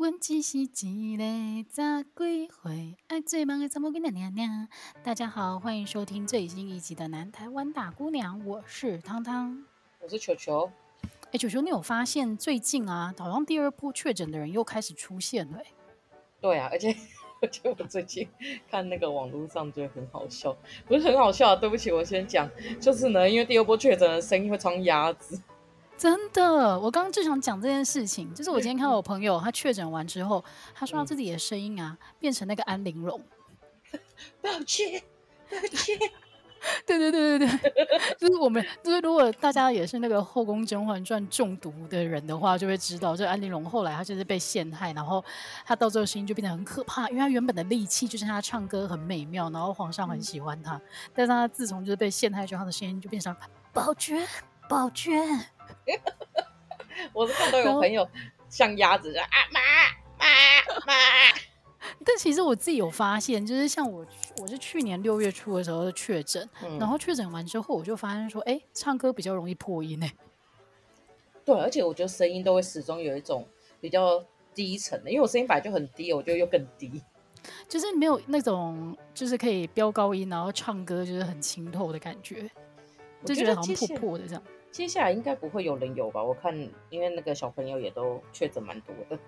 阮只是一个十几岁爱做梦的查某囡仔娘娘。大家好，欢迎收听最新一集的《南台湾大姑娘》，我是汤汤，我是球球。哎，球球，你有发现最近啊，好像第二波确诊的人又开始出现了？对啊，而且 而且我最近看那个网络上觉得很好笑，不是很好笑啊，对不起，我先讲，就是呢，因为第二波确诊的声音会装鸭子。真的，我刚刚就想讲这件事情，就是我今天看到我朋友他确诊完之后，他说他自己的声音啊、嗯、变成那个安陵容，抱歉，抱歉，对对对对对，就是我们就是如果大家也是那个《后宫甄嬛传》中毒的人的话，就会知道这安陵容后来她就是被陷害，然后她到最后声音就变得很可怕，因为她原本的力气就是她唱歌很美妙，然后皇上很喜欢她，嗯、但是她自从就是被陷害之后，她的声音就变成宝娟，宝娟。我是看到有朋友像鸭子 啊，妈妈妈。但其实我自己有发现，就是像我，我是去年六月初的时候的确诊，嗯、然后确诊完之后，我就发现说，哎、欸，唱歌比较容易破音哎。对，而且我觉得声音都会始终有一种比较低沉的，因为我声音本来就很低，我觉得又更低，就是没有那种就是可以飙高音，然后唱歌就是很清透的感觉，就觉得好像破破的这样。接下来应该不会有人有吧？我看，因为那个小朋友也都确诊蛮多的。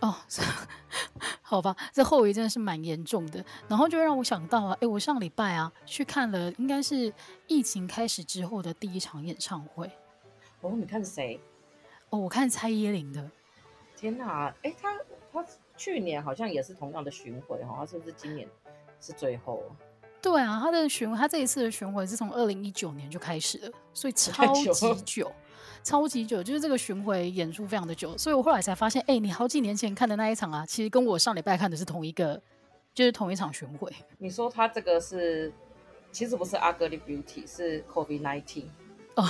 哦，好吧，这后遗症是蛮严重的。然后就让我想到啊，哎，我上礼拜啊去看了，应该是疫情开始之后的第一场演唱会。哦，你看谁？哦，我看蔡依林的。天哪，哎，他他去年好像也是同样的巡回哈，他是不是今年是最后？对啊，他的巡他这一次的巡回是从二零一九年就开始了，所以 超级久，超级久，就是这个巡回演出非常的久，所以我后来才发现，哎，你好几年前看的那一场啊，其实跟我上礼拜看的是同一个，就是同一场巡回。你说他这个是，其实不是 Ugly Beauty，是 COVID nineteen 哦。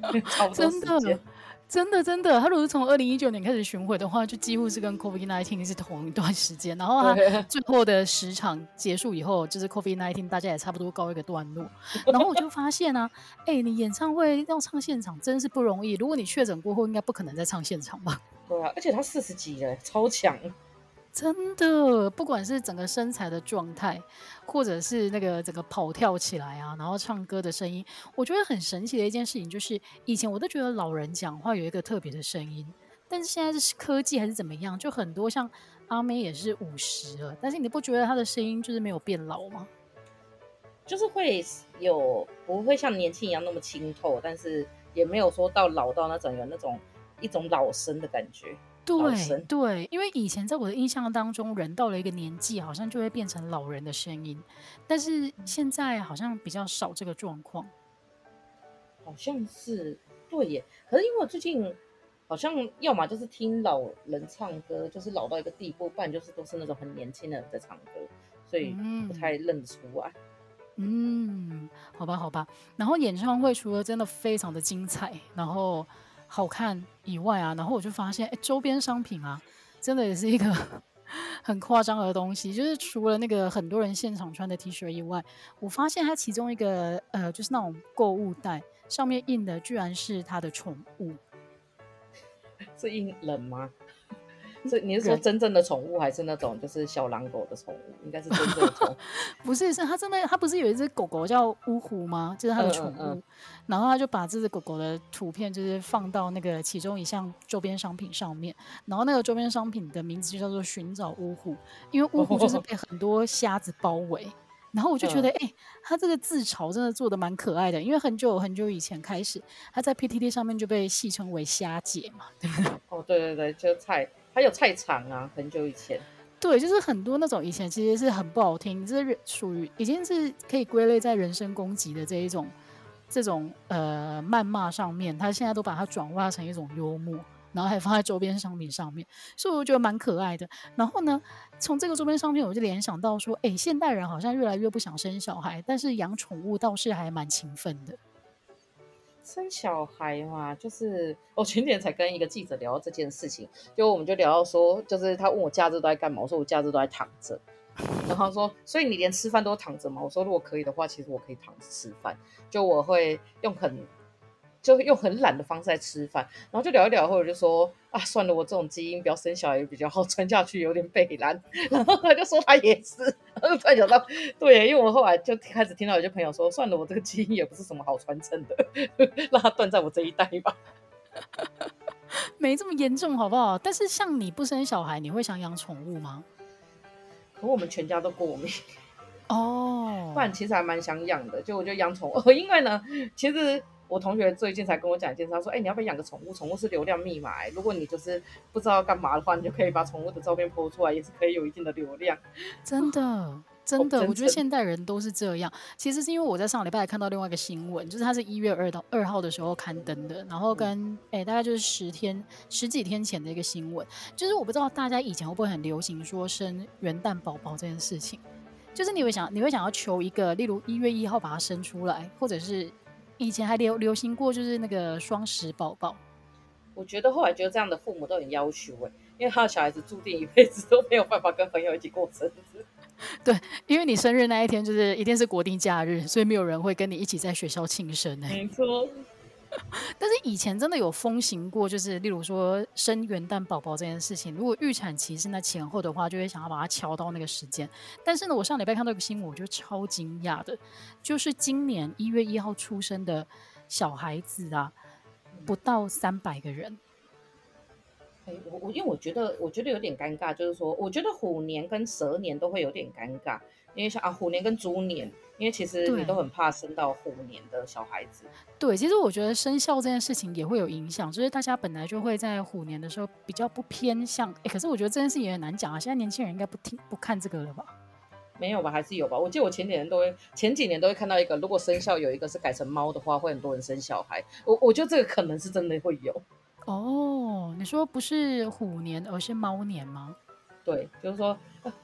真的。真的真的，他如果是从二零一九年开始巡回的话，就几乎是跟 COVID nineteen 是同一段时间。然后他最后的十场结束以后，就是 COVID nineteen 大家也差不多告一个段落。然后我就发现啊，哎、欸，你演唱会要唱现场真是不容易。如果你确诊过后，应该不可能再唱现场吧？对啊，而且他四十几了，超强。真的，不管是整个身材的状态，或者是那个整个跑跳起来啊，然后唱歌的声音，我觉得很神奇的一件事情就是，以前我都觉得老人讲话有一个特别的声音，但是现在是科技还是怎么样，就很多像阿妹也是五十了，但是你不觉得她的声音就是没有变老吗？就是会有不会像年轻一样那么清透，但是也没有说到老到那种有那种一种老生的感觉。对对，因为以前在我的印象当中，人到了一个年纪，好像就会变成老人的声音，但是现在好像比较少这个状况。好像是对耶，可是因为我最近好像要么就是听老人唱歌，就是老到一个地步，不然就是都是那种很年轻的人在唱歌，所以不太认得出来。嗯，嗯，好吧，好吧。然后演唱会除了真的非常的精彩，然后。好看以外啊，然后我就发现，哎，周边商品啊，真的也是一个 很夸张的东西。就是除了那个很多人现场穿的 T 恤以外，我发现它其中一个呃，就是那种购物袋上面印的，居然是他的宠物。是印冷吗？所以你是说真正的宠物，还是那种就是小狼狗的宠物？应该是真正的宠物。不是，是他真的，他不是有一只狗狗叫呜呼吗？就是他的宠物。嗯嗯嗯，然后他就把这只狗狗的图片，就是放到那个其中一项周边商品上面。然后那个周边商品的名字就叫做“寻找呜呼”，因为呜呼就是被很多瞎子包围。哦、然后我就觉得，哎、欸，他这个自嘲真的做的蛮可爱的。因为很久很久以前开始，他在 PTT 上面就被戏称为“虾姐”嘛，对不对？哦，对对对，就菜。还有菜场啊，很久以前，对，就是很多那种以前其实是很不好听，就是属于已经是可以归类在人身攻击的这一种这种呃谩骂上面，他现在都把它转化成一种幽默，然后还放在周边商品上面，所以我觉得蛮可爱的。然后呢，从这个周边商品，我就联想到说，哎，现代人好像越来越不想生小孩，但是养宠物倒是还蛮勤奋的。生小孩嘛，就是我前天才跟一个记者聊到这件事情，就我们就聊到说，就是他问我假日都在干嘛，我说我假日都在躺着，然后他说，所以你连吃饭都躺着吗？我说如果可以的话，其实我可以躺着吃饭，就我会用很就用很懒的方式在吃饭，然后就聊一聊，或者就说啊，算了，我这种基因不要生小孩也比较好，穿下去有点北烂。然后他就说他也是，然后突然想到，对，因为我后来就开始听到有些朋友说，算了，我这个基因也不是什么好传承的，让他断在我这一代吧。没这么严重，好不好？但是像你不生小孩，你会想养宠物吗？可我们全家都过敏哦，oh. 不然其实还蛮想养的。就我觉得养宠物，因为呢，其实。我同学最近才跟我讲一件事，他说：“哎、欸，你要不要养个宠物？宠物是流量密码、欸。如果你就是不知道干嘛的话，你就可以把宠物的照片 po 出来，也是可以有一定的流量。”真的，真的，我觉得现代人都是这样。其实是因为我在上礼拜看到另外一个新闻，就是它是一月二到二号的时候刊登的，然后跟哎、欸、大概就是十天十几天前的一个新闻。就是我不知道大家以前会不会很流行说生元旦宝宝这件事情，就是你会想你会想要求一个，例如一月一号把它生出来，或者是。以前还流流行过，就是那个双十宝宝。我觉得后来觉得这样的父母都很要求哎，因为他的小孩子注定一辈子都没有办法跟朋友一起过生日。对，因为你生日那一天就是一定是国定假日，所以没有人会跟你一起在学校庆生哎。没错。但是以前真的有风行过，就是例如说生元旦宝宝这件事情，如果预产期是在前后的话，就会想要把它敲到那个时间。但是呢，我上礼拜看到一个新闻，我就超惊讶的，就是今年一月一号出生的小孩子啊，不到三百个人。哎，我我因为我觉得我觉得有点尴尬，就是说，我觉得虎年跟蛇年都会有点尴尬，因为像啊虎年跟猪年。因为其实你都很怕生到虎年的小孩子。对，其实我觉得生肖这件事情也会有影响，就是大家本来就会在虎年的时候比较不偏向。哎，可是我觉得这件事也很难讲啊。现在年轻人应该不听不看这个了吧？没有吧？还是有吧？我记得我前几年都会前几年都会看到一个，如果生肖有一个是改成猫的话，会很多人生小孩。我我觉得这个可能是真的会有。哦，你说不是虎年，而是猫年吗？对，就是说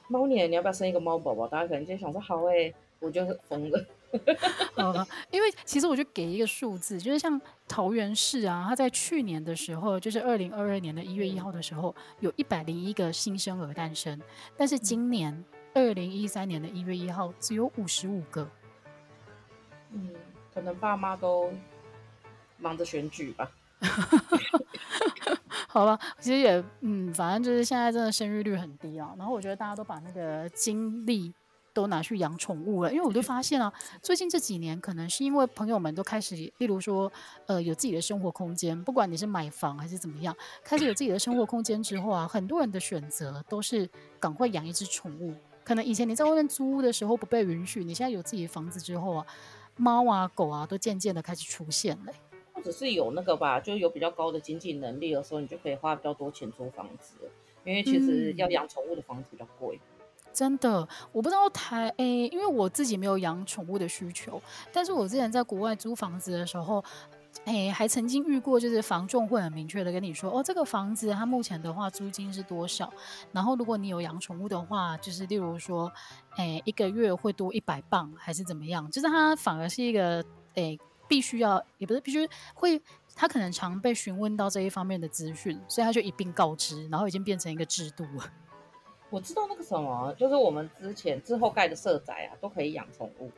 猫年你要不要生一个猫宝宝？大家可能就想说好哎。我就是疯了，呃，因为其实我就给一个数字，就是像桃园市啊，它在去年的时候，就是二零二二年的一月一号的时候，有一百零一个新生儿诞生，但是今年二零一三年的一月一号只有五十五个。嗯，可能爸妈都忙着选举吧。好吧，其实也嗯，反正就是现在真的生育率很低啊，然后我觉得大家都把那个精力。都拿去养宠物了，因为我就发现啊，最近这几年可能是因为朋友们都开始，例如说，呃，有自己的生活空间，不管你是买房还是怎么样，开始有自己的生活空间之后啊，很多人的选择都是赶快养一只宠物。可能以前你在外面租屋的时候不被允许，你现在有自己的房子之后啊，猫啊狗啊都渐渐的开始出现了。者是有那个吧，就有比较高的经济能力的时候，你就可以花比较多钱租房子，因为其实要养宠物的房子比较贵。真的，我不知道台诶、欸，因为我自己没有养宠物的需求，但是我之前在国外租房子的时候，诶、欸，还曾经遇过，就是房仲会很明确的跟你说，哦，这个房子它目前的话租金是多少，然后如果你有养宠物的话，就是例如说，诶、欸，一个月会多一百磅还是怎么样，就是它反而是一个，诶、欸，必须要，也不是必须会，他可能常被询问到这一方面的资讯，所以他就一并告知，然后已经变成一个制度了。我知道那个什么，就是我们之前之后盖的社宅啊，都可以养宠物，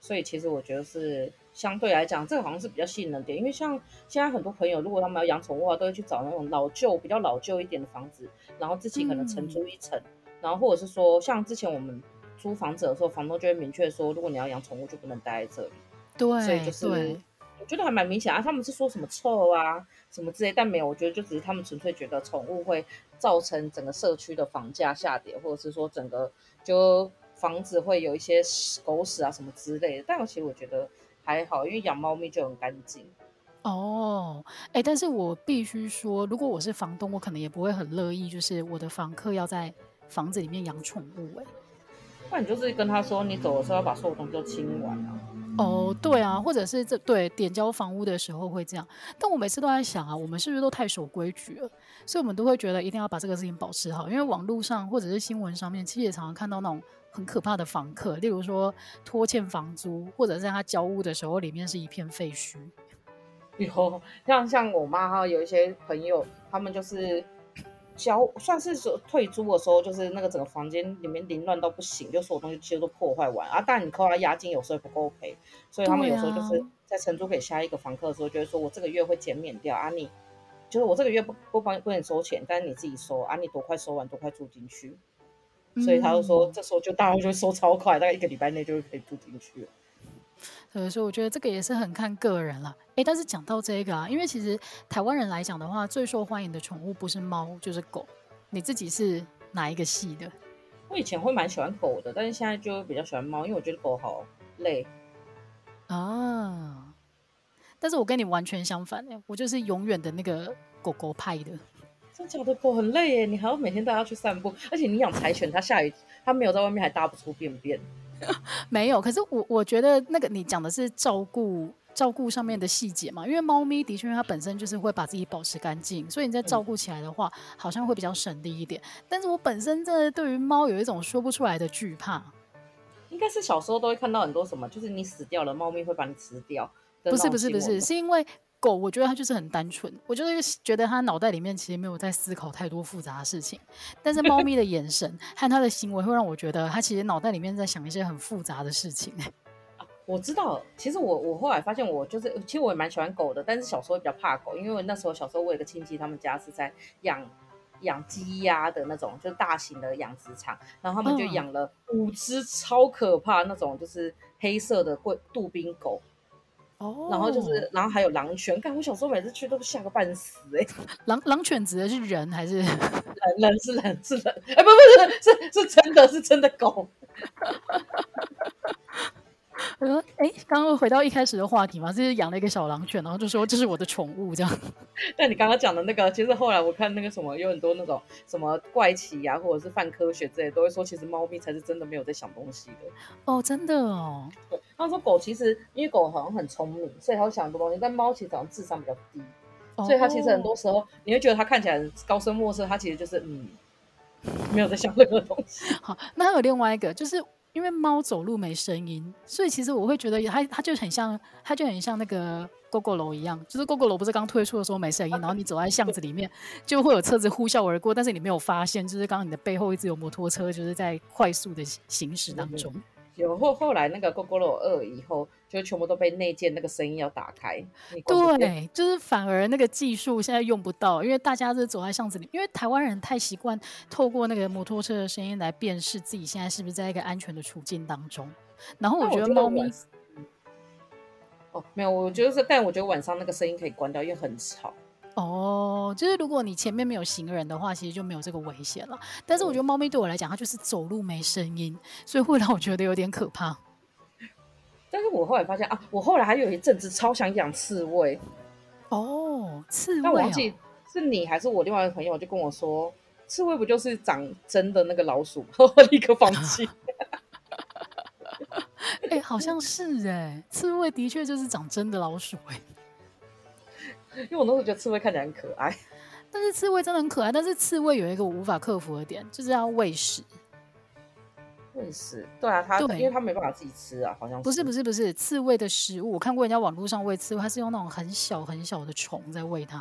所以其实我觉得是相对来讲，这个好像是比较吸引人点，因为像现在很多朋友，如果他们要养宠物的话，都会去找那种老旧、比较老旧一点的房子，然后自己可能承租一层，嗯、然后或者是说，像之前我们租房子的时候，房东就会明确说，如果你要养宠物，就不能待在这里。对，所以就是。我觉得还蛮明显啊，他们是说什么臭啊什么之类，但没有，我觉得就只是他们纯粹觉得宠物会造成整个社区的房价下跌，或者是说整个就房子会有一些狗屎啊什么之类的。但我其实我觉得还好，因为养猫咪就很干净。哦，哎，但是我必须说，如果我是房东，我可能也不会很乐意，就是我的房客要在房子里面养宠物。哎，那你就是跟他说，你走的时候要把所有东西都清完啊。哦，对啊，或者是这对点交房屋的时候会这样，但我每次都在想啊，我们是不是都太守规矩了？所以我们都会觉得一定要把这个事情保持好，因为网络上或者是新闻上面，其实也常常看到那种很可怕的房客，例如说拖欠房租，或者在他交屋的时候里面是一片废墟。有像像我妈哈，有一些朋友，他们就是。交算是说退租的时候，就是那个整个房间里面凌乱到不行，就所有东西其实都破坏完啊。但你扣他押金，有时候也不够赔，所以他们有时候就是在承租给下一个房客的时候，觉得说我这个月会减免掉啊你，你就是我这个月不不帮不给你收钱，但是你自己收啊，你多快收完多快住进去。所以他就说，这时候就大家就会收超快，大概一个礼拜内就会可以住进去了。所以，我觉得这个也是很看个人了。哎，但是讲到这个啊，因为其实台湾人来讲的话，最受欢迎的宠物不是猫就是狗。你自己是哪一个系的？我以前会蛮喜欢狗的，但是现在就比较喜欢猫，因为我觉得狗好累啊。但是我跟你完全相反哎，我就是永远的那个狗狗派的。真假的狗很累耶，你还要每天带它去散步，而且你养柴犬，它下雨它没有在外面还大不出便便。没有，可是我我觉得那个你讲的是照顾照顾上面的细节嘛，因为猫咪的确它本身就是会把自己保持干净，所以你在照顾起来的话，嗯、好像会比较省力一点。但是我本身真的对于猫有一种说不出来的惧怕，应该是小时候都会看到很多什么，就是你死掉了，猫咪会把你吃掉。不是不是不是，是因为。狗，我觉得它就是很单纯，我就是觉得它脑袋里面其实没有在思考太多复杂的事情。但是猫咪的眼神 和它的行为会让我觉得它其实脑袋里面在想一些很复杂的事情。我知道，其实我我后来发现，我就是其实我也蛮喜欢狗的，但是小时候比较怕狗，因为那时候小时候我有个亲戚，他们家是在养养鸡鸭的那种，就是大型的养殖场，然后他们就养了五只超可怕那种，就是黑色的贵杜宾狗。哦，然后就是，然后还有狼犬。看我小时候每次去都吓个半死哎、欸。狼狼犬指的是人还是 人？人是人是人，哎、欸、不不是是是真的是真的狗。我说，哎，刚刚回到一开始的话题嘛，就是养了一个小狼犬，然后就说这是我的宠物这样。但你刚刚讲的那个，其实后来我看那个什么，有很多那种什么怪奇呀、啊，或者是泛科学之类，都会说其实猫咪才是真的没有在想东西的。哦，真的哦。对，他说狗其实因为狗好像很聪明，所以它会想很多东西，但猫其实好像智商比较低，哦、所以它其实很多时候你会觉得它看起来高深莫测，它其实就是嗯，没有在想任何东西。好，那还有另外一个就是。因为猫走路没声音，所以其实我会觉得它它就很像，它就很像那个 Gogoro 一样，就是 Gogoro 不是刚推出的时候没声音，然后你走在巷子里面，就会有车子呼啸而过，但是你没有发现，就是刚刚你的背后一直有摩托车，就是在快速的行驶当中。有后后来那个 Gogoro 二以后，就全部都被内建那个声音要打开。对，就是反而那个技术现在用不到，因为大家是走在巷子里，因为台湾人太习惯透过那个摩托车的声音来辨识自己现在是不是在一个安全的处境当中。然后我觉得猫咪，哦，没有，我觉得是，但我觉得晚上那个声音可以关掉，因为很吵。哦，就是如果你前面没有行人的话，其实就没有这个危险了。但是我觉得猫咪对我来讲，它就是走路没声音，所以会让我觉得有点可怕。但是我后来发现啊，我后来还有一阵子超想养刺猬。哦，刺猬、哦，但我忘记是你还是我另外一个朋友就跟我说，刺猬不就是长针的那个老鼠？我立刻放弃。哎、欸，好像是哎，刺猬的确就是长针的老鼠哎。因为我那时候觉得刺猬看起来很可爱，但是刺猬真的很可爱。但是刺猬有一个我无法克服的点，就是要喂食。喂食？对啊，它对，因为它没办法自己吃啊，好像是。不是不是不是，刺猬的食物，我看过人家网络上喂刺猬，它是用那种很小很小的虫在喂它，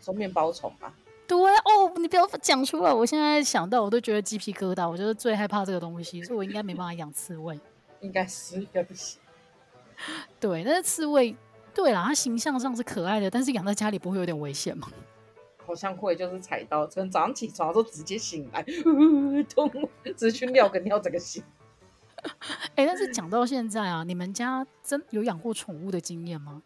说、哦、面包虫吧。对哦，你不要讲出来，我现在想到我都觉得鸡皮疙瘩。我觉得最害怕这个东西，所以我应该没办法养刺猬。应该是，应该不行。对，但是刺猬。对啦，它形象上是可爱的，但是养在家里不会有点危险吗？好像会，就是踩到，从早上起床的时候直接醒来，痛，直接去尿个尿，整个醒。哎、欸，但是讲到现在啊，你们家真有养过宠物的经验吗？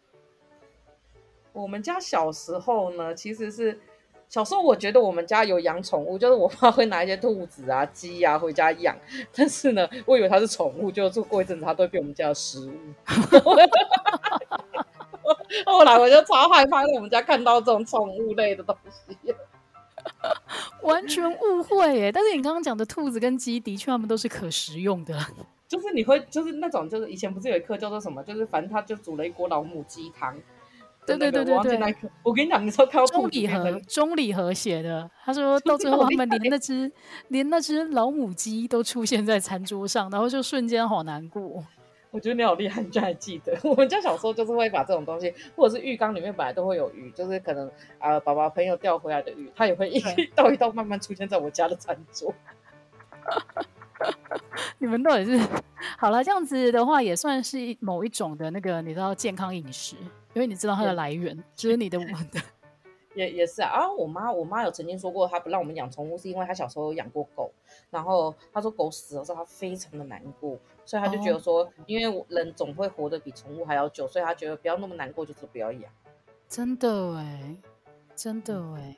我们家小时候呢，其实是小时候我觉得我们家有养宠物，就是我爸会拿一些兔子啊、鸡啊回家养，但是呢，我以为它是宠物，就做过一阵子，它都会变我们家的食物。后来我就超害怕，在我们家看到这种宠物类的东西，完全误会耶。但是你刚刚讲的兔子跟鸡，的确他们都是可食用的。就是你会，就是那种，就是以前不是有一课叫做什么？就是反正他就煮了一锅老母鸡汤。对对对对对。我跟你讲，你说看到钟礼和钟礼和写的，他说 到最后他们连那只连那只老母鸡都出现在餐桌上，然后就瞬间好难过。我觉得你好厉害，你居然还记得。我们家小时候就是会把这种东西，或者是浴缸里面本来都会有鱼，就是可能啊、呃，爸爸朋友钓回来的鱼，它也会一 道一道慢慢出现在我家的餐桌。你们到底是好了？这样子的话也算是某一种的那个，你知道健康饮食，因为你知道它的来源，就是你的我的。也也是啊，啊，我妈我妈有曾经说过，她不让我们养宠物，是因为她小时候有养过狗，然后她说狗死了之后，她非常的难过，所以他就觉得说，哦、因为人总会活得比宠物还要久，所以他觉得不要那么难过，就是不要养。真的哎，真的哎，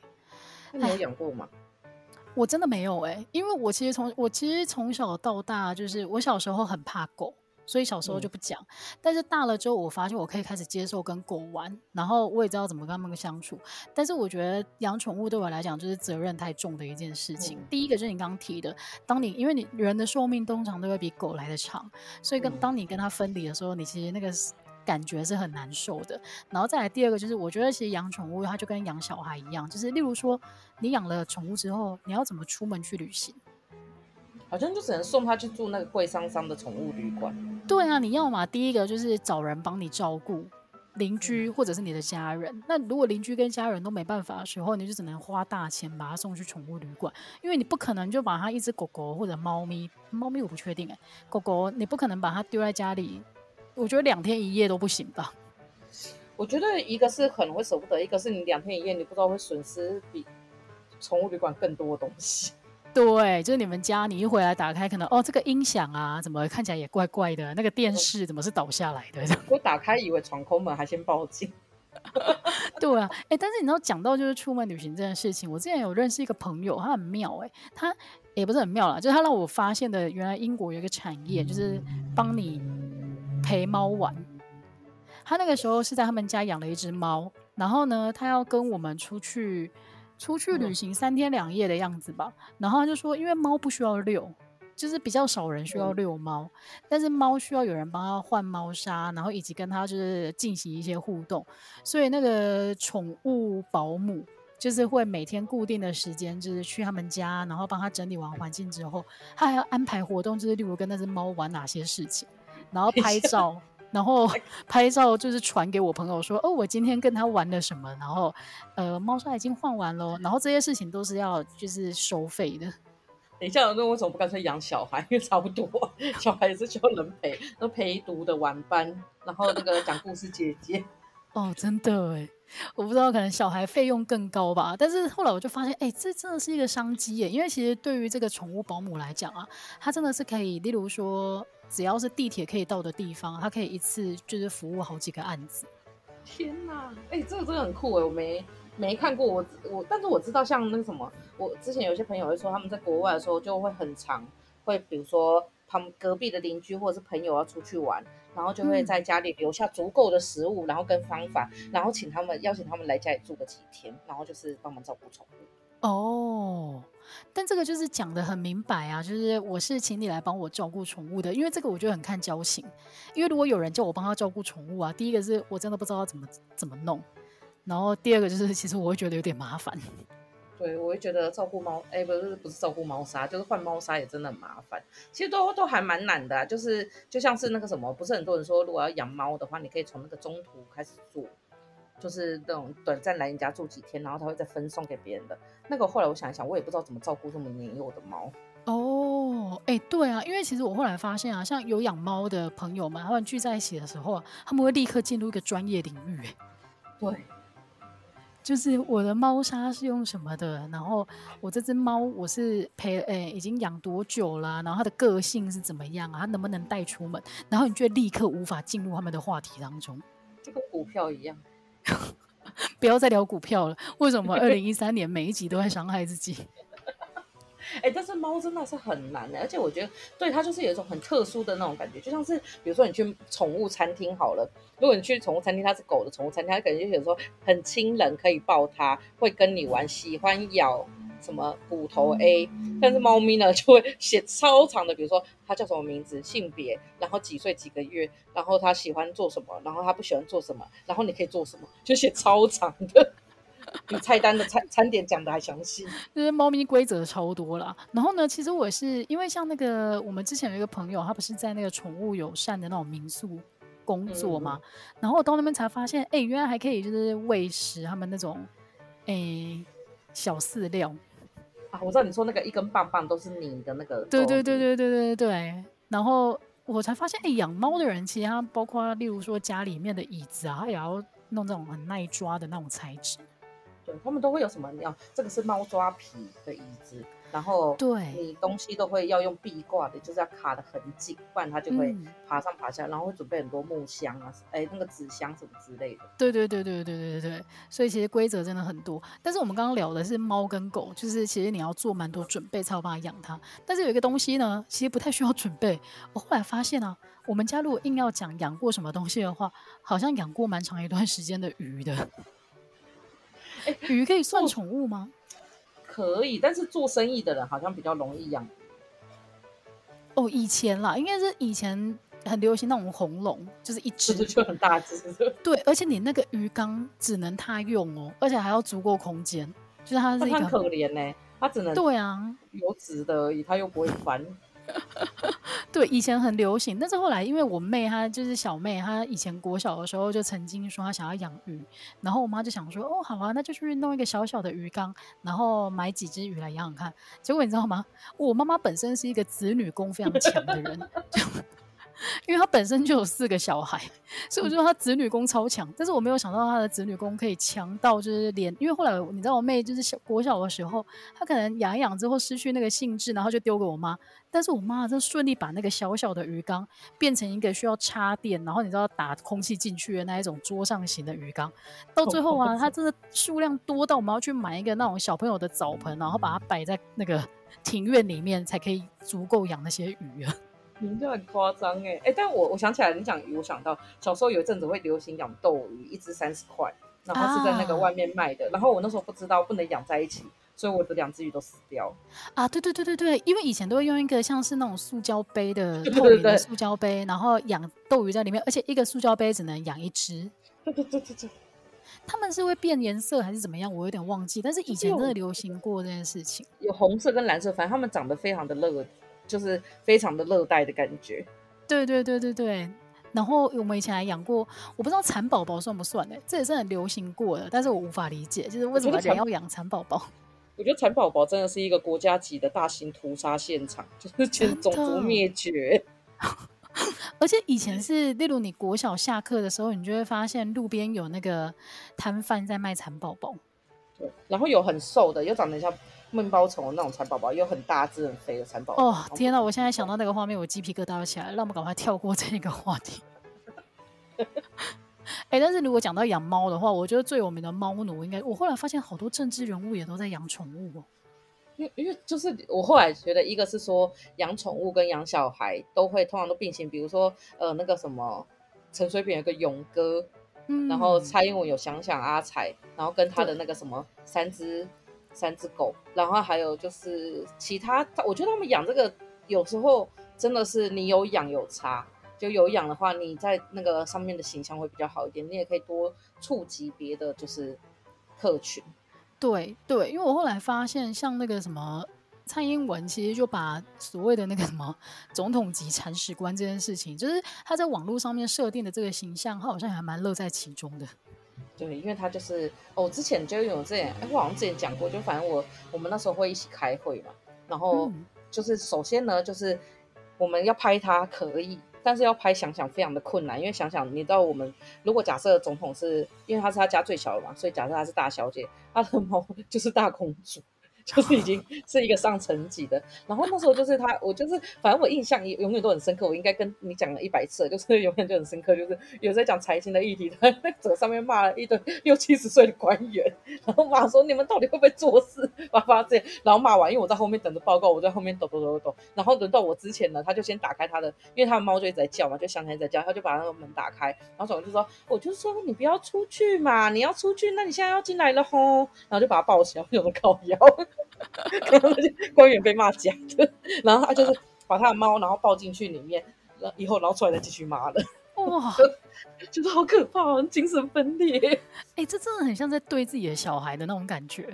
你有养过吗？我真的没有哎，因为我其实从我其实从小到大，就是我小时候很怕狗。所以小时候就不讲，嗯、但是大了之后，我发现我可以开始接受跟狗玩，然后我也知道怎么跟他们相处。但是我觉得养宠物对我来讲就是责任太重的一件事情。嗯、第一个就是你刚刚提的，当你因为你人的寿命通常都会比狗来的长，所以跟当你跟它分离的时候，你其实那个感觉是很难受的。然后再来第二个就是，我觉得其实养宠物它就跟养小孩一样，就是例如说你养了宠物之后，你要怎么出门去旅行？好像就只能送他去住那个贵桑桑的宠物旅馆。对啊，你要嘛，第一个就是找人帮你照顾，邻居或者是你的家人。那如果邻居跟家人都没办法的时候，你就只能花大钱把它送去宠物旅馆，因为你不可能就把它一只狗狗或者猫咪，猫咪我不确定哎，狗狗你不可能把它丢在家里，我觉得两天一夜都不行吧。我觉得一个是可能会舍不得，一个是你两天一夜你不知道会损失比宠物旅馆更多的东西。对，就是你们家，你一回来打开，可能哦，这个音响啊，怎么看起来也怪怪的？那个电视怎么是倒下来的？我打开以为闯空门，还先报警。对啊，哎，但是你知道讲到就是出门旅行这件事情，我之前有认识一个朋友，他很妙哎，他也不是很妙啦，就是他让我发现的，原来英国有一个产业，就是帮你陪猫玩。他那个时候是在他们家养了一只猫，然后呢，他要跟我们出去。出去旅行三天两夜的样子吧，嗯、然后他就说，因为猫不需要遛，就是比较少人需要遛猫，嗯、但是猫需要有人帮他换猫砂，然后以及跟它就是进行一些互动，所以那个宠物保姆就是会每天固定的时间，就是去他们家，然后帮他整理完环境之后，他还要安排活动，就是例如跟那只猫玩哪些事情，然后 拍照。然后 拍照就是传给我朋友说，哦，我今天跟他玩了什么，然后，呃，猫砂已经换完了，然后这些事情都是要就是收费的。等一下，那为什么不干脆养小孩？因为差不多，小孩也是需要人陪，那陪读的晚班，然后那个讲故事姐姐。哦，真的哎，我不知道，可能小孩费用更高吧。但是后来我就发现，哎，这真的是一个商机耶，因为其实对于这个宠物保姆来讲啊，它真的是可以，例如说。只要是地铁可以到的地方，他可以一次就是服务好几个案子。天哪，哎、欸，这个真的很酷哎！我没没看过，我我，但是我知道像那个什么，我之前有些朋友会说他们在国外的时候就会很常会，比如说旁隔壁的邻居或者是朋友要出去玩，然后就会在家里留下足够的食物，嗯、然后跟方法，然后请他们邀请他们来家里住个几天，然后就是帮忙照顾宠物。哦。但这个就是讲得很明白啊，就是我是请你来帮我照顾宠物的，因为这个我觉得很看交情。因为如果有人叫我帮他照顾宠物啊，第一个是我真的不知道怎么怎么弄，然后第二个就是其实我会觉得有点麻烦。对，我会觉得照顾猫，哎，不是不是照顾猫砂，就是换猫砂也真的很麻烦。其实都都还蛮难的，就是就像是那个什么，不是很多人说如果要养猫的话，你可以从那个中途开始做。就是那种短暂来人家住几天，然后他会再分送给别人的那个。后来我想一想，我也不知道怎么照顾这么年幼的猫。哦，哎，对啊，因为其实我后来发现啊，像有养猫的朋友们，他们聚在一起的时候啊，他们会立刻进入一个专业领域。哎，对，就是我的猫砂是用什么的，然后我这只猫我是陪，哎，已经养多久了，然后它的个性是怎么样啊？它能不能带出门？然后你就会立刻无法进入他们的话题当中，就跟股票一样。不要再聊股票了。为什么二零一三年每一集都在伤害自己？哎、欸，但是猫真的是很难的，而且我觉得对它就是有一种很特殊的那种感觉，就像是比如说你去宠物餐厅好了，如果你去宠物餐厅，它是狗的宠物餐厅，它感觉就有时候很亲人，可以抱它，会跟你玩，喜欢咬。什么骨头 A，但是猫咪呢 就会写超长的，比如说它叫什么名字、性别，然后几岁几个月，然后它喜欢做什么，然后它不喜欢做什么，然后你可以做什么，就写超长的，比菜单的餐餐点讲的还详细。就是猫咪规则超多啦。然后呢，其实我是因为像那个我们之前有一个朋友，他不是在那个宠物友善的那种民宿工作嘛，嗯、然后我到那边才发现，哎，原来还可以就是喂食他们那种哎小饲料。啊，我知道你说那个一根棒棒都是你的那个，对对对对对对对，然后我才发现，哎，养猫的人其实他包括例如说家里面的椅子啊，也要弄这种很耐抓的那种材质。对，他们都会有什么？你要这个是猫抓皮的椅子。然后，对，你东西都会要用壁挂的，就是要卡的很紧，不然它就会爬上爬下。嗯、然后会准备很多木箱啊，哎，那个纸箱什么之类的。对对对对对对对对。所以其实规则真的很多。但是我们刚刚聊的是猫跟狗，就是其实你要做蛮多准备才有办法养它。但是有一个东西呢，其实不太需要准备。我后来发现啊，我们家如果硬要讲养过什么东西的话，好像养过蛮长一段时间的鱼的。哎，鱼可以算宠物吗？可以，但是做生意的人好像比较容易养。哦，以前啦，应该是以前很流行那种红龙，就是一只就很大只。对，而且你那个鱼缸只能他用哦，而且还要足够空间，就是它是一个很可怜呢，它只能对啊，有纸的而已，它又不会翻。对，以前很流行，但是后来因为我妹她就是小妹，她以前国小的时候就曾经说她想要养鱼，然后我妈就想说哦好啊，那就去弄一个小小的鱼缸，然后买几只鱼来养养看。结果你知道吗？我妈妈本身是一个子女功非常强的人。就因为他本身就有四个小孩，所以我觉得他子女宫超强。但是我没有想到他的子女宫可以强到就是连，因为后来你知道我妹就是小国小的时候，她可能养一养之后失去那个兴致，然后就丢给我妈。但是我妈就顺利把那个小小的鱼缸变成一个需要插电，然后你知道打空气进去的那一种桌上型的鱼缸。到最后啊，它真的数量多到我们要去买一个那种小朋友的澡盆，然后把它摆在那个庭院里面，才可以足够养那些鱼啊。你就很夸张哎哎，但我我想起来，你讲鱼，我想到小时候有一阵子会流行养斗鱼，一只三十块，然后是在那个外面卖的。啊、然后我那时候不知道不能养在一起，所以我的两只鱼都死掉。啊，对对对对对，因为以前都会用一个像是那种塑胶杯的透明的塑胶杯，然后养斗鱼在里面，而且一个塑胶杯只能养一只。对对对对对，他们是会变颜色还是怎么样？我有点忘记，但是以前真的流行过这件事情。有红色跟蓝色，反正他们长得非常的乐。就是非常的热带的感觉，对对对对对。然后我们以前还养过，我不知道蚕宝宝算不算呢？这也是很流行过的，但是我无法理解，就是为什么人要养蚕宝宝？我觉得蚕宝宝真的是一个国家级的大型屠杀现场，就是种族灭绝。而且以前是，例如你国小下课的时候，你就会发现路边有那个摊贩在卖蚕宝宝，对，然后有很瘦的，又长得像。面包虫那种蚕宝宝，又很大只、很肥的蚕宝宝。哦，天哪！我现在想到那个画面，我鸡皮疙瘩都起来。让我们赶快跳过这个话题。哎、欸，但是如果讲到养猫的话，我觉得最有名的猫奴，应该我后来发现好多政治人物也都在养宠物哦。因为因为就是我后来觉得，一个是说养宠物跟养小孩都会通常都并行，比如说呃那个什么陈水扁有个勇哥，嗯，然后蔡英文有想想阿彩，然后跟他的那个什么三只。三只狗，然后还有就是其他，我觉得他们养这个有时候真的是你有养有差，就有养的话，你在那个上面的形象会比较好一点，你也可以多触及别的就是客群。对对，因为我后来发现，像那个什么蔡英文，其实就把所谓的那个什么总统级铲屎官这件事情，就是他在网络上面设定的这个形象，他好像还蛮乐在其中的。对，因为他就是哦，之前就有这样，哎，我好像之前讲过，就反正我我们那时候会一起开会嘛，然后就是首先呢，就是我们要拍他可以，但是要拍想想非常的困难，因为想想你知道，我们如果假设总统是因为他是他家最小的嘛，所以假设他是大小姐，他的猫 就是大公主。就是已经是一个上层级的，然后那时候就是他，我就是反正我印象也永远都很深刻，我应该跟你讲了一百次，就是永远就很深刻，就是有在讲财经的议题，他 在这上面骂了一堆六七十岁的官员，然后骂说你们到底会不会做事，叭叭这，然后骂完，因为我在后面等着报告，我在后面抖抖抖抖抖，然后轮到我之前呢，他就先打开他的，因为他的猫就一直在叫嘛，就想起来在叫，他就把那个门打开，然后总就说，我就说你不要出去嘛，你要出去，那你现在要进来了吼，然后就把他抱起来，有种靠腰。然后官员被骂假的，然后他就是把他的猫，然后抱进去里面，然后以后然后出来再继续骂的，哇，就是好可怕，精神分裂。哎、欸，这真的很像在对自己的小孩的那种感觉，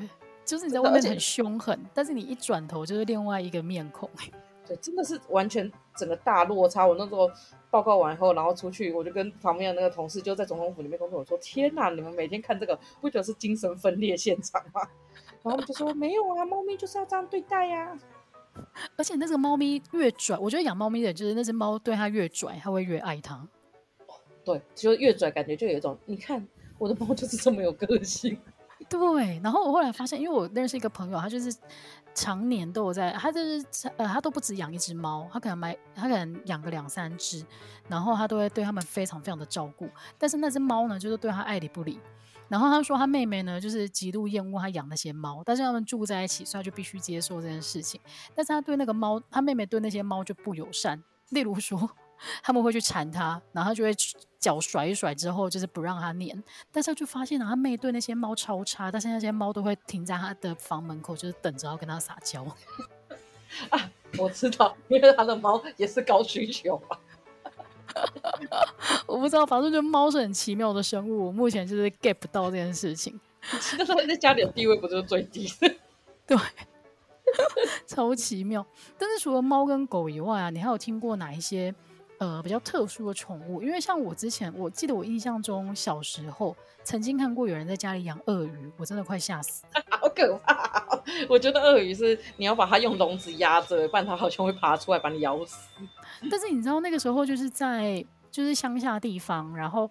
就是你在外面很凶狠，但是你一转头就是另外一个面孔。对，真的是完全整个大落差。我那时候报告完以后，然后出去，我就跟旁边的那个同事就在总统府里面工作，我说：“天哪，你们每天看这个，不觉得是精神分裂现场吗？”然后就说没有啊，猫咪就是要这样对待呀、啊。而且那个猫咪越拽，我觉得养猫咪的就是那只猫对它越拽，它会越爱它。对，就越拽，感觉就有一种，你看我的猫就是这么有个性。对，然后我后来发现，因为我认识一个朋友，他就是常年都有在，他就是呃，他都不止养一只猫，他可能买，他可能养个两三只，然后他都会对他们非常非常的照顾。但是那只猫呢，就是对他爱理不理。然后他说他妹妹呢，就是极度厌恶他养那些猫，但是他们住在一起，所以他就必须接受这件事情。但是他对那个猫，他妹妹对那些猫就不友善，例如说。他们会去缠他，然后他就会脚甩一甩之后，就是不让他黏。但是他就发现了他妹对那些猫超差，但是那些猫都会停在他的房门口，就是等着要跟他撒娇。啊，我知道，因为他的猫也是高需求。我不知道，反正就猫是很奇妙的生物。我目前就是 get 不到这件事情。那时候在家里的地位不就是最低的？对。超奇妙。但是除了猫跟狗以外啊，你还有听过哪一些？呃，比较特殊的宠物，因为像我之前，我记得我印象中小时候曾经看过有人在家里养鳄鱼，我真的快吓死了，好可怕！我觉得鳄鱼是你要把它用笼子压着，不然它好像会爬出来把你咬死。但是你知道那个时候就是在就是乡下地方，然后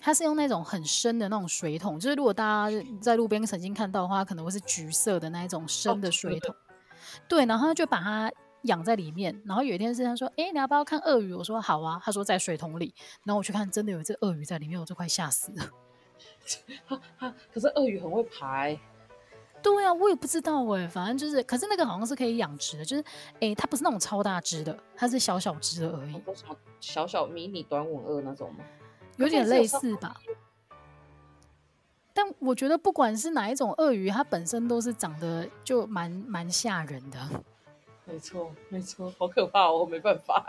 它是用那种很深的那种水桶，就是如果大家在路边曾经看到的话，可能会是橘色的那一种深的水桶，哦、对，然后就把它。养在里面，然后有一天是他说：“哎、欸，你要不要看鳄鱼？”我说：“好啊。”他说：“在水桶里。”然后我去看，真的有一只鳄鱼在里面，我就快吓死了。可是鳄鱼很会爬。对啊，我也不知道哎，反正就是，可是那个好像是可以养殖的，就是，哎，它不是那种超大只的，它是小小只的而已。什么小小迷你短吻鳄那种吗？有点类似吧。但我觉得不管是哪一种鳄鱼，它本身都是长得就蛮蛮吓人的。没错，没错，好可怕哦！我没办法，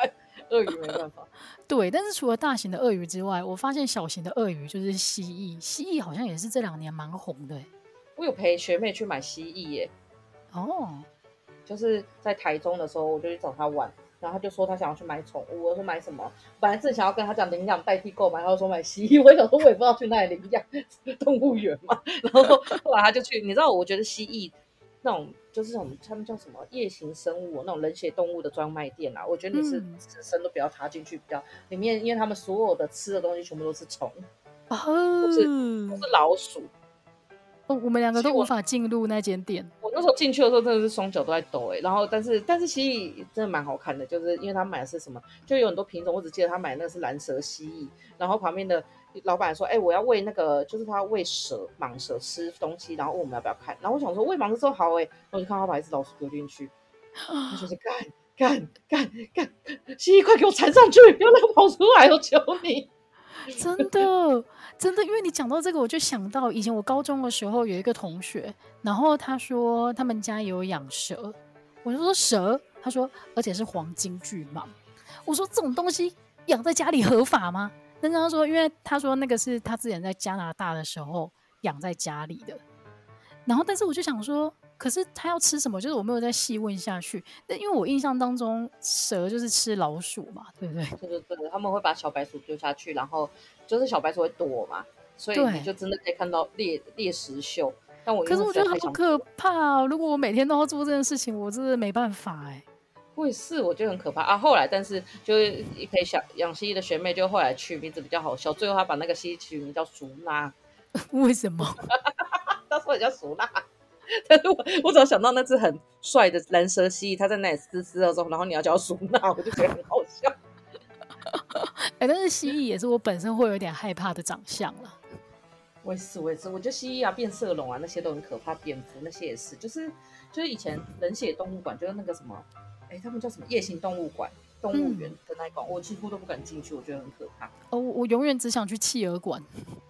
鳄鱼没办法。对，但是除了大型的鳄鱼之外，我发现小型的鳄鱼就是蜥蜴，蜥蜴好像也是这两年蛮红的。我有陪学妹去买蜥蜴耶。哦，就是在台中的时候，我就去找她玩，然后她就说她想要去买宠物。我说买什么？本来正想要跟她讲领养代替购买，她说买蜥蜴。我想说，我也不知道去哪里领养，动物园嘛。然后后来她就去，你知道，我觉得蜥蜴。那种就是什么，他们叫什么夜行生物，那种冷血动物的专卖店啊。我觉得你是自身都不要踏进去，比较里面，因为他们所有的吃的东西全部都是虫，哦，不是不是老鼠。哦，我们两个都无法进入那间店。我那时候进去的时候真的是双脚都在抖哎、欸。然后，但是但是蜥蜴真的蛮好看的，就是因为他买的是什么，就有很多品种。我只记得他买的那个是蓝蛇蜥蜴，然后旁边的。老板说：“哎、欸，我要喂那个，就是他喂蛇、蟒蛇吃东西，然后问我们要不要看。然后我想说喂蟒蛇说好哎、欸，然后就看他把一只老鼠丢进去，他说是干干干干，蜥蜴快给我缠上去，不要让它跑出来，我求你！真的真的，因为你讲到这个，我就想到以前我高中的时候有一个同学，然后他说他们家有养蛇，我就说蛇，他说而且是黄金巨蟒，我说这种东西养在家里合法吗？”但是他说，因为他说那个是他之前在加拿大的时候养在家里的，然后但是我就想说，可是他要吃什么？就是我没有再细问下去。但因为我印象当中蛇就是吃老鼠嘛，对不对？对对对，他们会把小白鼠丢下去，然后就是小白鼠会躲嘛，所以你就真的可以看到猎猎食秀。但我可是我觉得好可怕哦！如果我每天都要做这件事情，我真的没办法哎。会是我觉得很可怕啊！后来，但是就是一陪小养蜥蜴的学妹，就后来取名字比较好笑。最后她把那个蜥蜴取名叫熟娜，为什么？她说也叫熟娜，但是我我只要想到那只很帅的蓝蛇蜥蜴，它在那里嘶嘶的时候，然后你要叫熟娜，我就觉得很好笑。哎、欸，但是蜥蜴也是我本身会有点害怕的长相了。我也是，我也是，我觉得蜥蜴啊、变色龙啊那些都很可怕，蝙蝠那些也是，就是就是以前冷血动物馆就是那个什么。哎，他们叫什么？夜行动物馆、动物园的那一馆，嗯，我几乎都不敢进去，我觉得很可怕。哦，我永远只想去企鹅馆，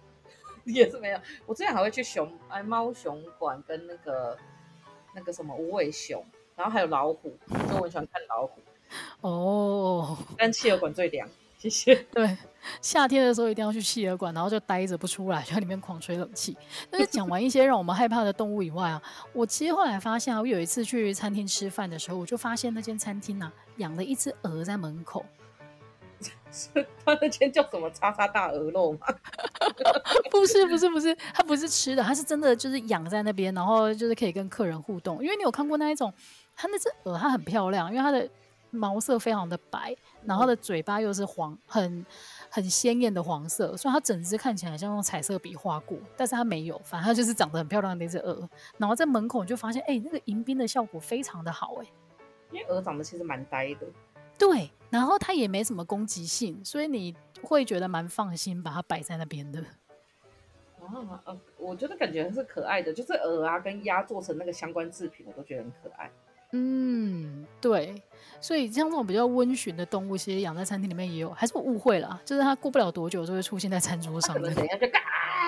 也是没有。我之前还会去熊哎猫熊馆跟那个那个什么无尾熊，然后还有老虎，就我很喜欢看老虎。哦，但企鹅馆最凉。谢谢。对，夏天的时候一定要去企鹅馆，然后就待着不出来，就在里面狂吹冷气。但是讲完一些让我们害怕的动物以外啊，我其实后来发现啊，我有一次去餐厅吃饭的时候，我就发现那间餐厅啊养了一只鹅在门口。他那间叫什么？叉叉大鹅肉吗？不是不是不是，它不是吃的，它是真的就是养在那边，然后就是可以跟客人互动。因为你有看过那一种。它那只鹅它很漂亮，因为它的毛色非常的白，然后它的嘴巴又是黄，很很鲜艳的黄色，所以它整只看起来像用彩色笔画过，但是它没有，反正它就是长得很漂亮的那只鹅。然后在门口就发现，哎、欸，那个迎宾的效果非常的好、欸，哎，因为鹅长得其实蛮呆的。对，然后它也没什么攻击性，所以你会觉得蛮放心把它摆在那边的。啊，呃，我觉得感觉是可爱的，就是鹅啊跟鸭做成那个相关制品，我都觉得很可爱。嗯，对，所以像这种比较温驯的动物，其实养在餐厅里面也有，还是我误会了，就是它过不了多久就会出现在餐桌上。可能等一下就嘎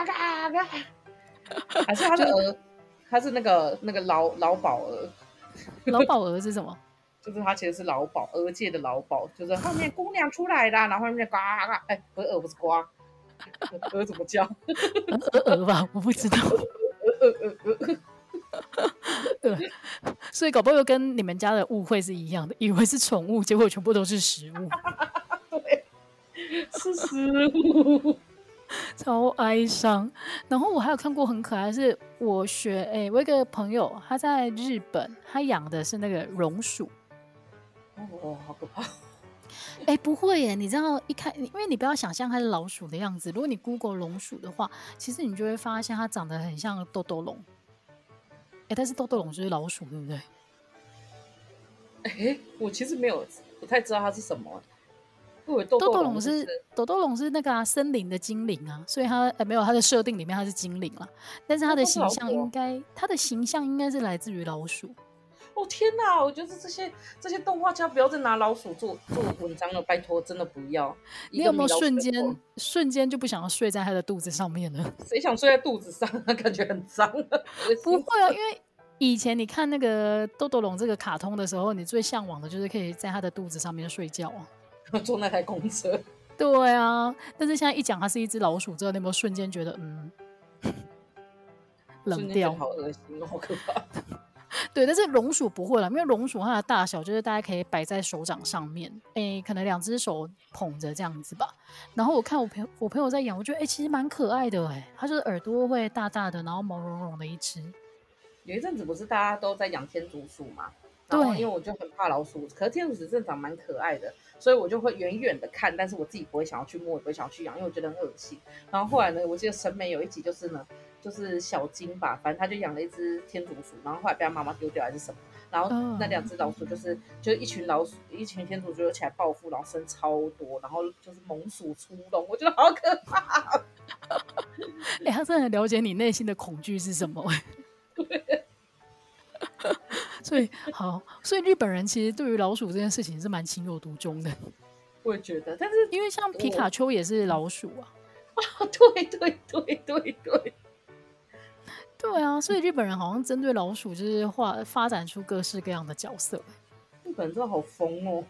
嘎嘎，还是它的鹅，它是那个那个劳劳保鹅。劳保鹅是什么？就是它其实是劳保鹅界的劳保，就是后面姑娘出来啦，然后后面呱呱，哎，不是鹅，不是呱，鹅怎么叫？鹅鹅吧，我不知道。对，所以搞不好又跟你们家的误会是一样的，以为是宠物，结果全部都是食物。对，是食物，超哀伤。然后我还有看过很可爱的，是我学哎、欸，我一个朋友他在日本，他养的是那个榕鼠。哦，好可怕！哎、欸，不会耶，你知道一看，因为你不要想象它是老鼠的样子。如果你 Google 榕鼠的话，其实你就会发现它长得很像豆豆龙。但是豆豆龙就是老鼠，对不对？哎、欸，我其实没有不太知道它是什么。豆豆龙是豆豆龙是那个啊，森林的精灵啊，所以它呃、欸、没有它的设定里面它是精灵了，但是它的形象应该它的形象应该是来自于老鼠。哦天哪！我觉得这些这些动画家不要再拿老鼠做做文章了，拜托，真的不要。你有没有瞬间瞬间就不想要睡在他的肚子上面呢？谁想睡在肚子上？感觉很脏。不会啊，因为以前你看那个豆豆龙这个卡通的时候，你最向往的就是可以在他的肚子上面睡觉啊，坐那台公车。对啊，但是现在一讲他是一只老鼠之后，你有没有瞬间觉得嗯，冷掉？好恶心，好可怕。对，但是龙鼠不会了，因为龙鼠它的大小就是大家可以摆在手掌上面，诶，可能两只手捧着这样子吧。然后我看我朋友我朋友在养，我觉得诶，其实蛮可爱的诶，它就是耳朵会大大的，然后毛茸茸的一只。有一阵子不是大家都在养天竺鼠嘛？对，因为我就很怕老鼠，可是天竺鼠真的长蛮可爱的，所以我就会远远的看，但是我自己不会想要去摸，也不会想要去养，因为我觉得很恶心。然后后来呢，我记得审美有一集就是呢。就是小金吧，反正他就养了一只天竺鼠，然后后来被他妈妈丢掉还是什么，然后那两只老鼠就是就是一群老鼠，一群天竺鼠就起来报复，然后生超多，然后就是猛鼠出笼，我觉得好可怕。哎、欸，他真的很了解你内心的恐惧是什么。对。所以好，所以日本人其实对于老鼠这件事情是蛮情有独钟的。我也觉得，但是因为像皮卡丘也是老鼠啊。啊，对对对对对。对啊，所以日本人好像针对老鼠就是画发展出各式各样的角色。日本真的好疯哦。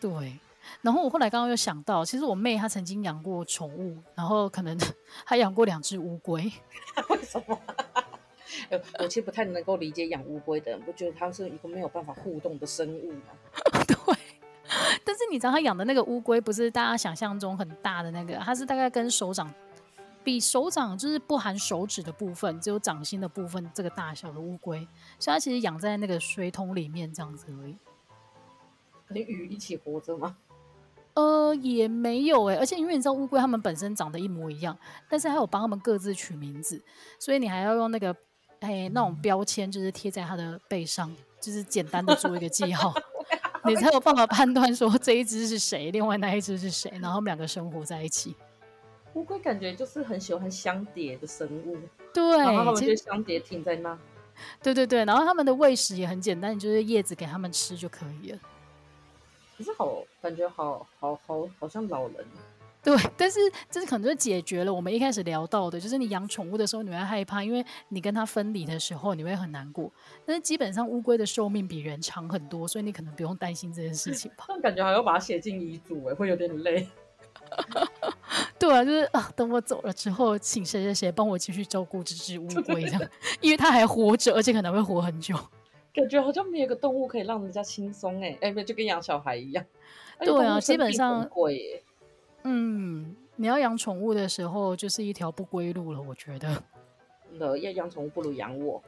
对，然后我后来刚刚又想到，其实我妹她曾经养过宠物，然后可能 还养过两只乌龟。为什么？我其实不太能够理解养乌龟的人，不觉得它是一个没有办法互动的生物吗？对。但是你知道他养的那个乌龟不是大家想象中很大的那个，它是大概跟手掌。比手掌就是不含手指的部分，只有掌心的部分这个大小的乌龟，所以它其实养在那个水桶里面这样子而已。跟鱼一起活着吗？呃，也没有哎、欸，而且因为你知道乌龟它们本身长得一模一样，但是还有帮它们各自取名字，所以你还要用那个哎那种标签，就是贴在它的背上，就是简单的做一个记号，你才有办法判断说这一只是谁，另外那一只是谁，然后他们两个生活在一起。乌龟感觉就是很喜欢相叠的生物，对，然后它们就相叠停在那，对对对，然后它们的喂食也很简单，就是叶子给它们吃就可以了。可是好，感觉好好好好像老人，对，但是这是可能就解决了我们一开始聊到的，就是你养宠物的时候你会害怕，因为你跟它分离的时候你会很难过，但是基本上乌龟的寿命比人长很多，所以你可能不用担心这件事情吧。但感觉还要把它写进遗嘱，哎，会有点累。对啊，就是啊，等我走了之后，请谁谁谁帮我继续照顾这只乌龟，这样，因为它还活着，而且可能会活很久。感觉好像没有个动物可以让人家轻松哎，哎，就跟养小孩一样。对啊，基本上嗯，你要养宠物的时候，就是一条不归路了。我觉得，那要养宠物不如养我。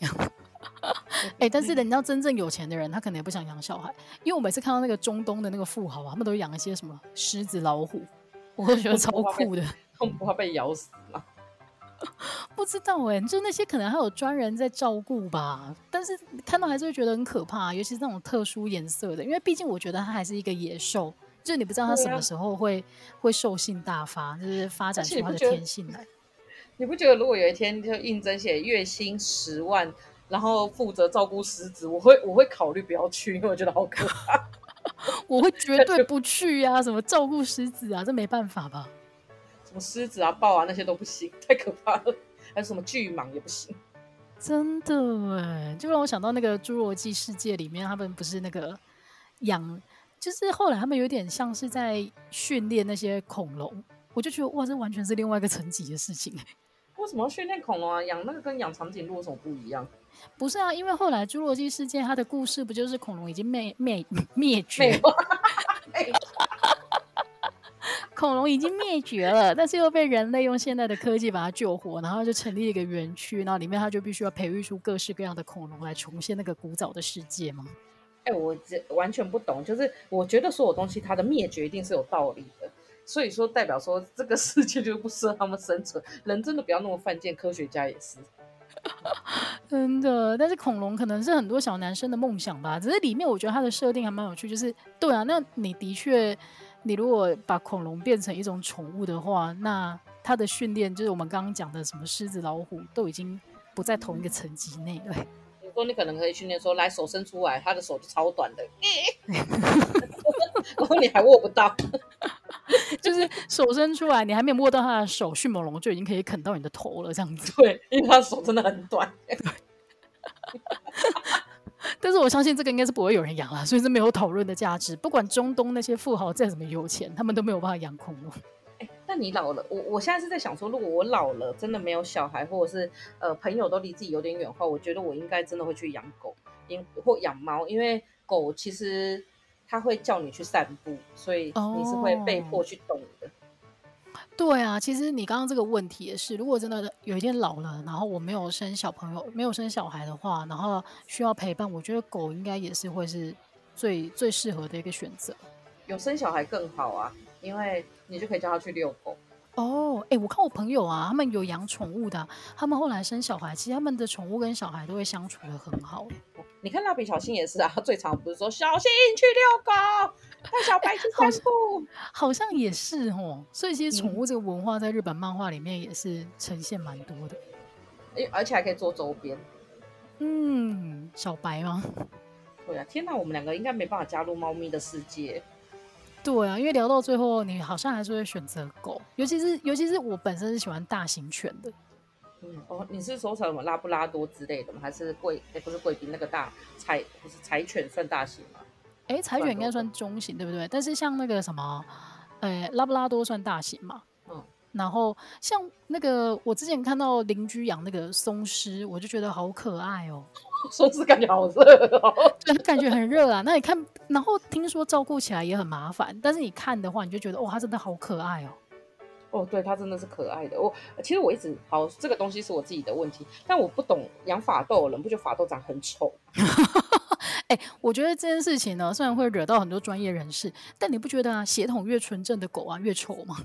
哎、欸，但是你知道真正有钱的人，他可能也不想养小孩，因为我每次看到那个中东的那个富豪啊，他们都养一些什么狮子、老虎，我都觉得超酷的。他们不怕被咬死吗？不知道哎、欸，就那些可能还有专人在照顾吧，但是看到还是会觉得很可怕，尤其是那种特殊颜色的，因为毕竟我觉得它还是一个野兽，就是你不知道它什么时候会、啊、会兽性大发，就是发展出它的天性来。你不觉得如果有一天就应征写月薪十万，然后负责照顾狮子，我会我会考虑不要去，因为我觉得好可怕。我会绝对 不去呀、啊，什么照顾狮子啊，这没办法吧？什么狮子啊、豹啊那些都不行，太可怕了。还有什么巨蟒也不行，真的哎，就让我想到那个《侏罗纪世界》里面，他们不是那个养，就是后来他们有点像是在训练那些恐龙，我就觉得哇，这完全是另外一个层级的事情。为什么要训练恐龙啊？养那个跟养长颈鹿有什么不一样？不是啊，因为后来《侏罗纪世界》它的故事不就是恐龙已经灭灭灭绝，恐龙已经灭绝了，但是又被人类用现代的科技把它救活，然后就成立一个园区，然后里面它就必须要培育出各式各样的恐龙来重现那个古早的世界吗？哎、欸，我这完全不懂，就是我觉得所有东西它的灭绝一定是有道理的。所以说，代表说这个世界就不适合他们生存。人真的不要那么犯贱，科学家也是 真的。但是恐龙可能是很多小男生的梦想吧。只是里面我觉得它的设定还蛮有趣，就是对啊，那你的确，你如果把恐龙变成一种宠物的话，那它的训练就是我们刚刚讲的什么狮子、老虎，都已经不在同一个层级内了。你说你可能可以训练说，来手伸出来，它的手就超短的，然后你还握不到。就是手伸出来，你还没有摸到他的手，迅猛龙就已经可以啃到你的头了，这样子。对，因为他手真的很短。但是我相信这个应该是不会有人养了，所以是没有讨论的价值。不管中东那些富豪再怎么有钱，他们都没有办法养恐龙。哎，那你老了，我我现在是在想说，如果我老了，真的没有小孩，或者是呃朋友都离自己有点远的话，我觉得我应该真的会去养狗，因或养猫，因为狗其实。他会叫你去散步，所以你是会被迫去动的。Oh, 对啊，其实你刚刚这个问题也是，如果真的有一天老了，然后我没有生小朋友，没有生小孩的话，然后需要陪伴，我觉得狗应该也是会是最最适合的一个选择。有生小孩更好啊，因为你就可以叫他去遛狗。哦，哎，我看我朋友啊，他们有养宠物的，他们后来生小孩，其实他们的宠物跟小孩都会相处的很好。你看蜡笔小新也是啊，他最常不是说小新去遛狗，带小白去散步，好，好像也是哦。所以其实宠物这个文化在日本漫画里面也是呈现蛮多的，而且还可以做周边。嗯，小白吗？对啊，天哪，我们两个应该没办法加入猫咪的世界。对啊，因为聊到最后，你好像还是会选择狗，尤其是尤其是我本身是喜欢大型犬的。嗯哦，你是说什么拉布拉多之类的吗？还是贵？哎，不是贵宾那个大柴，不是柴犬算大型吗？哎，柴犬应该算中型，对不对？但是像那个什么，哎，拉布拉多算大型嘛？嗯。然后像那个我之前看到邻居养那个松狮，我就觉得好可爱哦。松狮感觉好热哦，对，感觉很热啊。那你看，然后听说照顾起来也很麻烦，但是你看的话，你就觉得哇，它真的好可爱哦。哦，对，它真的是可爱的。我其实我一直好，这个东西是我自己的问题，但我不懂养法斗的人，不觉得法斗长很丑？哎、欸，我觉得这件事情呢，虽然会惹到很多专业人士，但你不觉得啊，血统越纯正的狗啊越丑吗？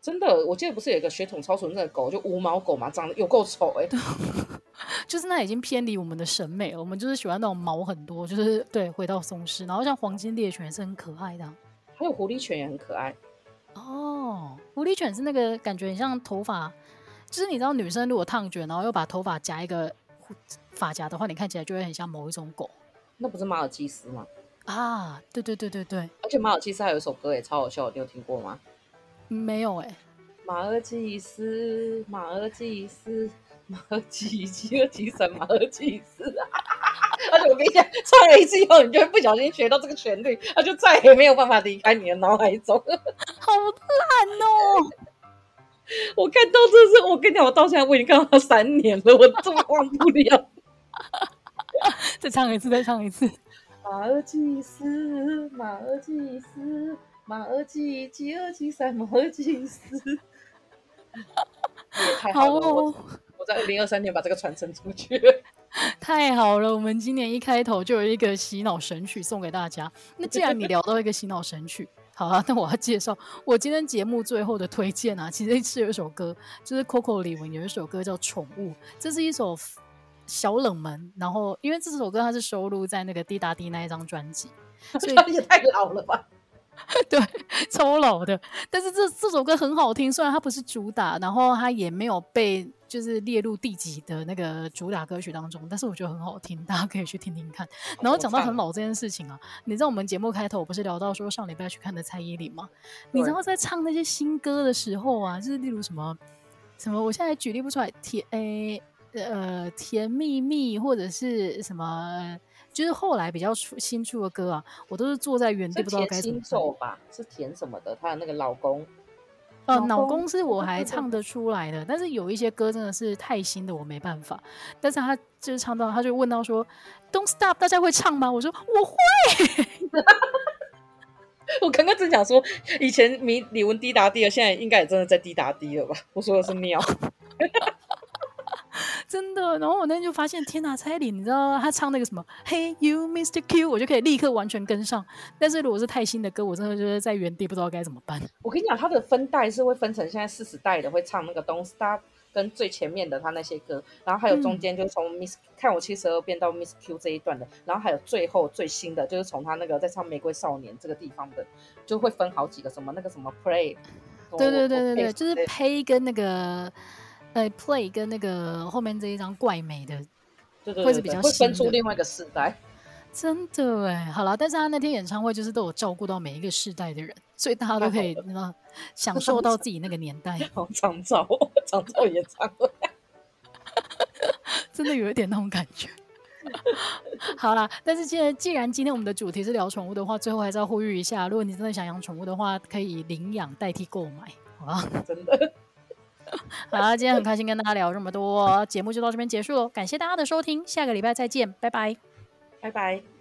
真的，我记得不是有一个血统超纯正的狗，就无毛狗嘛，长得有够丑哎。就是那已经偏离我们的审美了，我们就是喜欢那种毛很多，就是对，回到松狮，然后像黄金猎犬也是很可爱的，还有狐狸犬也很可爱。哦，狐狸犬是那个感觉很像头发，就是你知道女生如果烫卷，然后又把头发夹一个发夹的话，你看起来就会很像某一种狗。那不是马尔济斯吗？啊，对对对对对，而且马尔济斯还有一首歌也超好笑，你有听过吗？没有哎、欸。马尔济斯，马尔济斯，马尔济七二七三，马尔济斯。而且我跟你讲，唱了一次以后，你就会不小心学到这个旋律，它就再也没有办法离开你的脑海中。好烂哦！我看到这是，我跟你讲，我到现在我已经看到三年了，我真忘不了。再唱一次，再唱一次。马尔济斯，马尔济斯，马尔济七二七三，马尔济斯。也 太好了，好哦、我我在二零二三年把这个传承出去。太好了，我们今年一开头就有一个洗脑神曲送给大家。那既然你聊到一个洗脑神曲，好啊，那我要介绍我今天节目最后的推荐啊。其实是有一首歌，就是 Coco 李玟有一首歌叫《宠物》，这是一首小冷门。然后因为这首歌它是收录在那个滴答滴那一张专辑，所以也太老了吧。对，超老的，但是这这首歌很好听，虽然它不是主打，然后它也没有被就是列入第几的那个主打歌曲当中，但是我觉得很好听，大家可以去听听看。然后讲到很老这件事情啊，你知道我们节目开头不是聊到说上礼拜去看的蔡依林吗？你知道在唱那些新歌的时候啊，就是例如什么什么，我现在举例不出来，甜诶呃甜蜜蜜或者是什么。就是后来比较出新出的歌啊，我都是坐在原地不知道该怎么做吧？是甜什么的？她的那个老公，呃，老公是我还唱 得出来的，但是有一些歌真的是太新的，我没办法。但是他就是唱到，他就问到说，Don't Stop，大家会唱吗？我说我会。我刚刚正想说，以前迷李玟滴答滴了，现在应该也真的在滴答滴了吧？我说的是尿。真的，然后我那天就发现，天哪，蔡依林，你知道他唱那个什么，Hey You Mr. Q，我就可以立刻完全跟上。但是如果是太新的歌，我真的就是在原地不知道该怎么办。我跟你讲，他的分代是会分成现在四十代的会唱那个 Don't Stop，跟最前面的他那些歌，然后还有中间就是从 Miss、嗯、看我七十二变到 Miss Q 这一段的，然后还有最后最新的就是从他那个在唱玫瑰少年这个地方的，就会分好几个什么那个什么 Play，对对对对对，就是 Pay 跟那个。呃，Play 跟那个后面这一张怪美的，对对对，会是比较会分出另外一个世代。真的哎，好了，但是他那天演唱会就是都有照顾到每一个世代的人，所以大家都可以那个享受到自己那个年代。长照，长照演唱会，真的有一点那种感觉。好啦，但是既然既然今天我们的主题是聊宠物的话，最后还是要呼吁一下，如果你真的想养宠物的话，可以领养代替购买，好吧？真的。好，今天很开心跟大家聊这么多，节目就到这边结束了，感谢大家的收听，下个礼拜再见，拜拜，拜拜。